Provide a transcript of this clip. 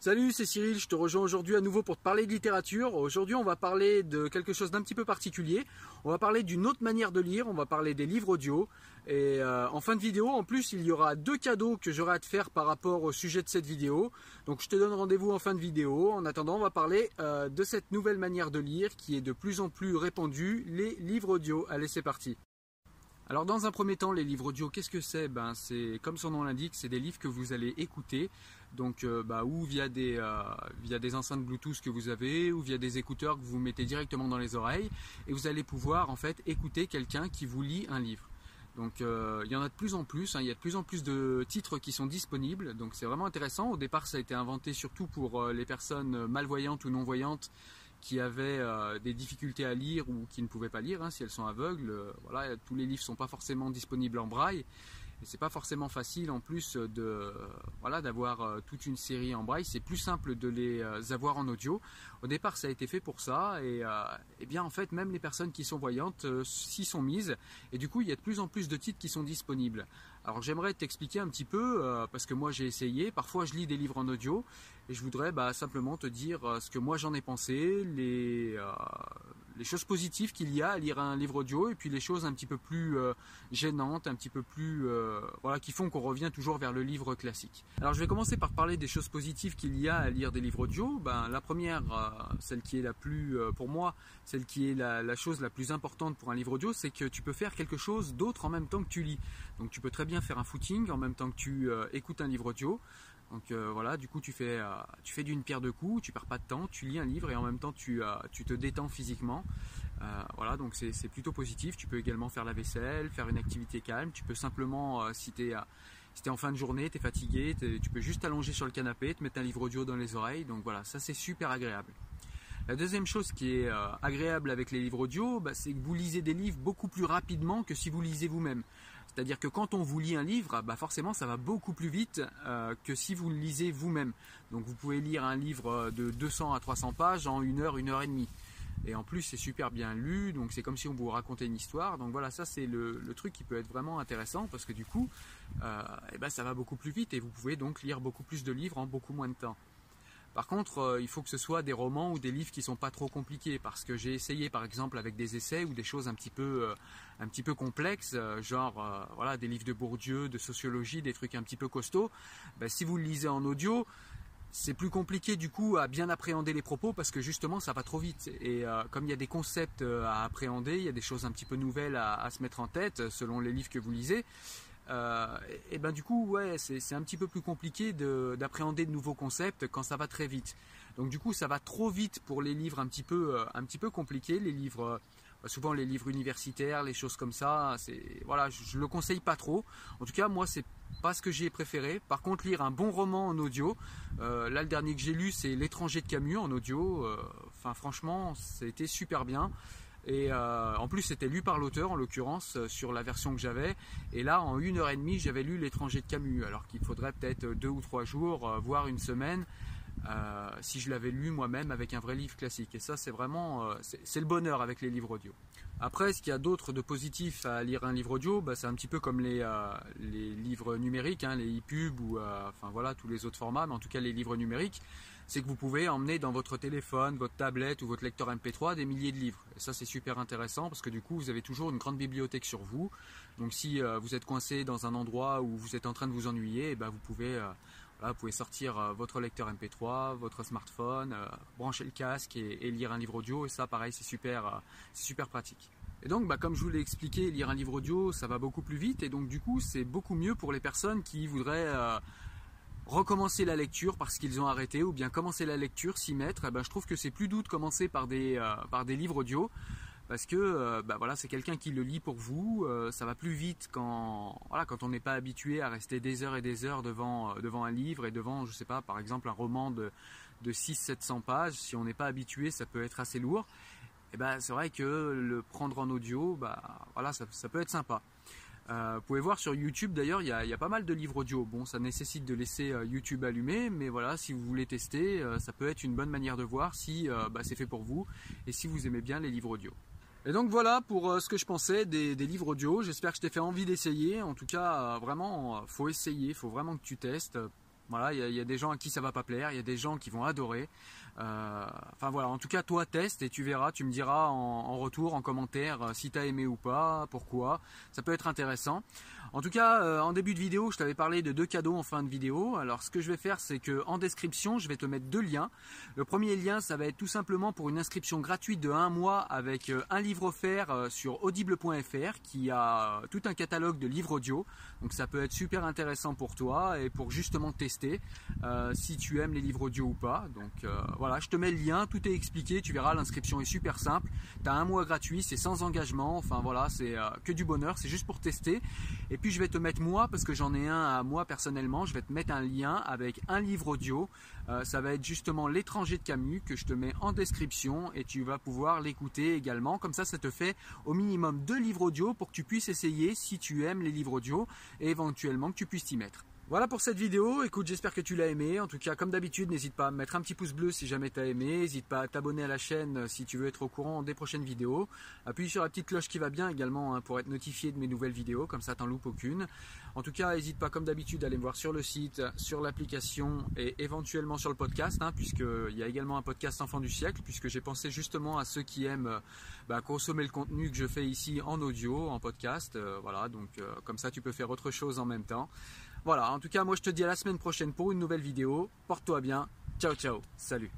Salut, c'est Cyril, je te rejoins aujourd'hui à nouveau pour te parler de littérature. Aujourd'hui, on va parler de quelque chose d'un petit peu particulier. On va parler d'une autre manière de lire, on va parler des livres audio. Et euh, en fin de vidéo, en plus, il y aura deux cadeaux que j'aurai à te faire par rapport au sujet de cette vidéo. Donc, je te donne rendez-vous en fin de vidéo. En attendant, on va parler euh, de cette nouvelle manière de lire qui est de plus en plus répandue, les livres audio. Allez, c'est parti. Alors dans un premier temps, les livres audio, qu'est-ce que c'est? Ben c'est comme son nom l'indique, c'est des livres que vous allez écouter, donc euh, bah, ou via des euh, via des enceintes Bluetooth que vous avez, ou via des écouteurs que vous mettez directement dans les oreilles, et vous allez pouvoir en fait écouter quelqu'un qui vous lit un livre. Donc euh, il y en a de plus en plus, hein. il y a de plus en plus de titres qui sont disponibles, donc c'est vraiment intéressant. Au départ, ça a été inventé surtout pour les personnes malvoyantes ou non voyantes qui avaient euh, des difficultés à lire ou qui ne pouvaient pas lire, hein, si elles sont aveugles. Euh, voilà, tous les livres ne sont pas forcément disponibles en braille. Et c'est pas forcément facile en plus de voilà d'avoir euh, toute une série en braille. C'est plus simple de les avoir en audio. Au départ, ça a été fait pour ça et, et bien en fait même les personnes qui sont voyantes s'y sont mises et du coup il y a de plus en plus de titres qui sont disponibles. Alors j'aimerais t'expliquer un petit peu parce que moi j'ai essayé. Parfois je lis des livres en audio et je voudrais bah, simplement te dire euh, ce que moi j'en ai pensé, les, euh, les choses positives qu'il y a à lire un livre audio et puis les choses un petit peu plus euh, gênantes, un petit peu plus voilà qui font qu'on revient toujours vers le livre classique. Alors je vais commencer par parler des choses positives qu'il y a à lire des livres audio. Ben, la première, celle qui est la plus pour moi, celle qui est la, chose la plus importante pour un livre audio, c'est que tu peux faire quelque chose d'autre en même temps que tu lis. Donc tu peux très bien faire un footing en même temps que tu écoutes un livre audio. Donc euh, voilà, du coup tu fais, euh, tu fais d'une pierre deux coups, tu perds pas de temps, tu lis un livre et en même temps tu, euh, tu te détends physiquement. voilà, donc c'est plutôt positif. Tu peux également faire la vaisselle, faire une activité calme. Tu peux simplement, si tu es, en fin de journée, tu es fatigué, tu peux juste t'allonger sur le canapé, te mettre un livre audio dans les oreilles. Donc voilà, ça c'est super agréable. La deuxième chose qui est agréable avec les livres audio, bah, c'est que vous lisez des livres beaucoup plus rapidement que si vous lisez vous-même. C'est-à-dire que quand on vous lit un livre, bah forcément ça va beaucoup plus vite euh, que si vous le lisez vous-même. Donc vous pouvez lire un livre de 200 à 300 pages en une heure, une heure et demie. Et en plus c'est super bien lu, donc c'est comme si on vous racontait une histoire. Donc voilà, ça c'est le, truc qui peut être vraiment intéressant parce que du coup, euh, eh ben, ça va beaucoup plus vite et vous pouvez donc lire beaucoup plus de livres en beaucoup moins de temps. Par contre, euh, il faut que ce soit des romans ou des livres qui sont pas trop compliqués parce que j'ai essayé par exemple avec des essais ou des choses un petit peu euh, un petit peu complexes, euh, genre voilà des livres de Bourdieu, de sociologie, des trucs un petit peu costauds. Ben, si vous le lisez en audio, c'est plus compliqué du coup à bien appréhender les propos parce que justement ça va trop vite et comme il y a des concepts à appréhender, il y a des choses un petit peu nouvelles à se mettre en tête selon les livres que vous lisez, euh, et ben du coup, ouais, c'est un petit peu plus compliqué d'appréhender de, nouveaux concepts quand ça va très vite. Donc du coup, ça va trop vite pour les livres un petit peu, euh, un petit peu compliqués, les livres, euh, souvent les livres universitaires, les choses comme ça. C'est voilà, je, je, le conseille pas trop. En tout cas, moi, c'est pas ce que j'ai préféré. Par contre, lire un bon roman en audio, là le dernier que j'ai lu, c'est L'étranger de Camus en audio. Enfin, franchement, été super bien. Et euh, en plus, c'était lu par l'auteur, en l'occurrence, euh, sur la version que j'avais. Et là, en une heure et demie, j'avais lu L'étranger de Camus, alors qu'il faudrait peut-être deux ou trois jours, euh, voire une semaine, si je l'avais lu moi-même avec un vrai livre classique. Et ça, c'est vraiment, c'est le bonheur avec les livres audio. Après, ce qu'il y a d'autre de positif à lire un livre audio, bah, c'est un petit peu comme les, les livres numériques, hein, les e-pubs ou enfin voilà tous les autres formats, mais en tout cas les livres numériques c'est que vous pouvez emmener dans votre téléphone, votre tablette ou votre lecteur MP3 des milliers de livres. Et ça, c'est super intéressant parce que du coup, vous avez toujours une grande bibliothèque sur vous. Donc, si euh, vous êtes coincé dans un endroit où vous êtes en train de vous ennuyer, eh ben, vous pouvez euh, vous pouvez sortir euh, votre lecteur MP3, votre smartphone, brancher le casque et, lire un livre audio. Et ça, pareil, c'est super, super pratique. Et donc, bah, comme je vous l'ai expliqué, lire un livre audio, ça va beaucoup plus vite. Et donc, du coup, c'est beaucoup mieux pour les personnes qui voudraient recommencer la lecture parce qu'ils ont arrêté ou bien commencer la lecture, s'y mettre, eh ben, je trouve que c'est plus doux de commencer euh, par des livres audio parce que euh, bah, voilà, c'est quelqu'un qui le lit pour vous, euh, ça va plus vite quand, voilà, quand on n'est pas habitué à rester des heures et des heures devant, devant un livre et devant, je sais pas, par exemple un roman de, de 600-700 pages, si on n'est pas habitué, ça peut être assez lourd. Et ben, c'est vrai que le prendre en audio, bah, voilà, ça, peut être sympa. Euh, vous pouvez voir sur YouTube d'ailleurs, il y, a, pas mal de livres audio. Bon, ça nécessite de laisser euh, YouTube allumé, mais voilà, si vous voulez tester, euh, ça peut être une bonne manière de voir si bah, c'est fait pour vous et si vous aimez bien les livres audio. Et donc voilà pour ce que je pensais des, livres audio. J'espère que je t'ai fait envie d'essayer. En tout cas, vraiment, faut essayer, faut vraiment que tu testes Voilà, il y, a des gens à qui ça va pas plaire, il y a des gens qui vont adorer. Euh, enfin voilà, en tout cas, toi teste et tu verras, tu me diras en, retour, en commentaire, euh, si tu as aimé ou pas, pourquoi. Ça peut être intéressant. En tout cas, euh, en début de vidéo, je t'avais parlé de deux cadeaux en fin de vidéo. Alors ce que je vais faire, c'est que en description, je vais te mettre deux liens. Le premier lien, ça va être tout simplement pour une inscription gratuite de un mois avec un livre offert sur audible.fr qui a tout un catalogue de livres audio. Donc ça peut être super intéressant pour toi et pour justement tester si tu aimes les livres audio ou pas. Donc voilà voilà, je te mets le lien, tout est expliqué, tu verras, l'inscription est super simple. Tu as un mois gratuit, c'est sans engagement, enfin voilà, c'est euh, que du bonheur, c'est juste pour tester. Et puis je vais te mettre moi, parce que j'en ai un à moi personnellement, je vais te mettre un lien avec un livre audio. Euh, ça va être justement L'étranger de Camus que je te mets en description et tu vas pouvoir l'écouter également. Comme ça, ça te fait au minimum deux livres audio pour que tu puisses essayer si tu aimes les livres audio et éventuellement que tu puisses t'y mettre. Voilà pour cette vidéo, écoute j'espère que tu l'as aimé, en tout cas comme d'habitude n'hésite pas à mettre un petit pouce bleu si jamais tu as aimé, n'hésite pas à t'abonner à la chaîne euh, si tu veux être au courant des prochaines vidéos, appuie sur la petite cloche qui va bien également hein, pour être notifié de mes nouvelles vidéos, comme ça t'en loupes aucune. En tout cas n'hésite pas comme d'habitude à aller me voir sur le site, sur l'application et éventuellement sur le podcast, hein, puisqu'il y a également un podcast Enfant du siècle, puisque j'ai pensé justement à ceux qui aiment euh, bah, consommer le contenu que je fais ici en audio, en podcast, euh, voilà, donc comme ça tu peux faire autre chose en même temps. Voilà, en tout cas, moi je te dis à la semaine prochaine pour une nouvelle vidéo. Porte-toi bien. Ciao, ciao. Salut.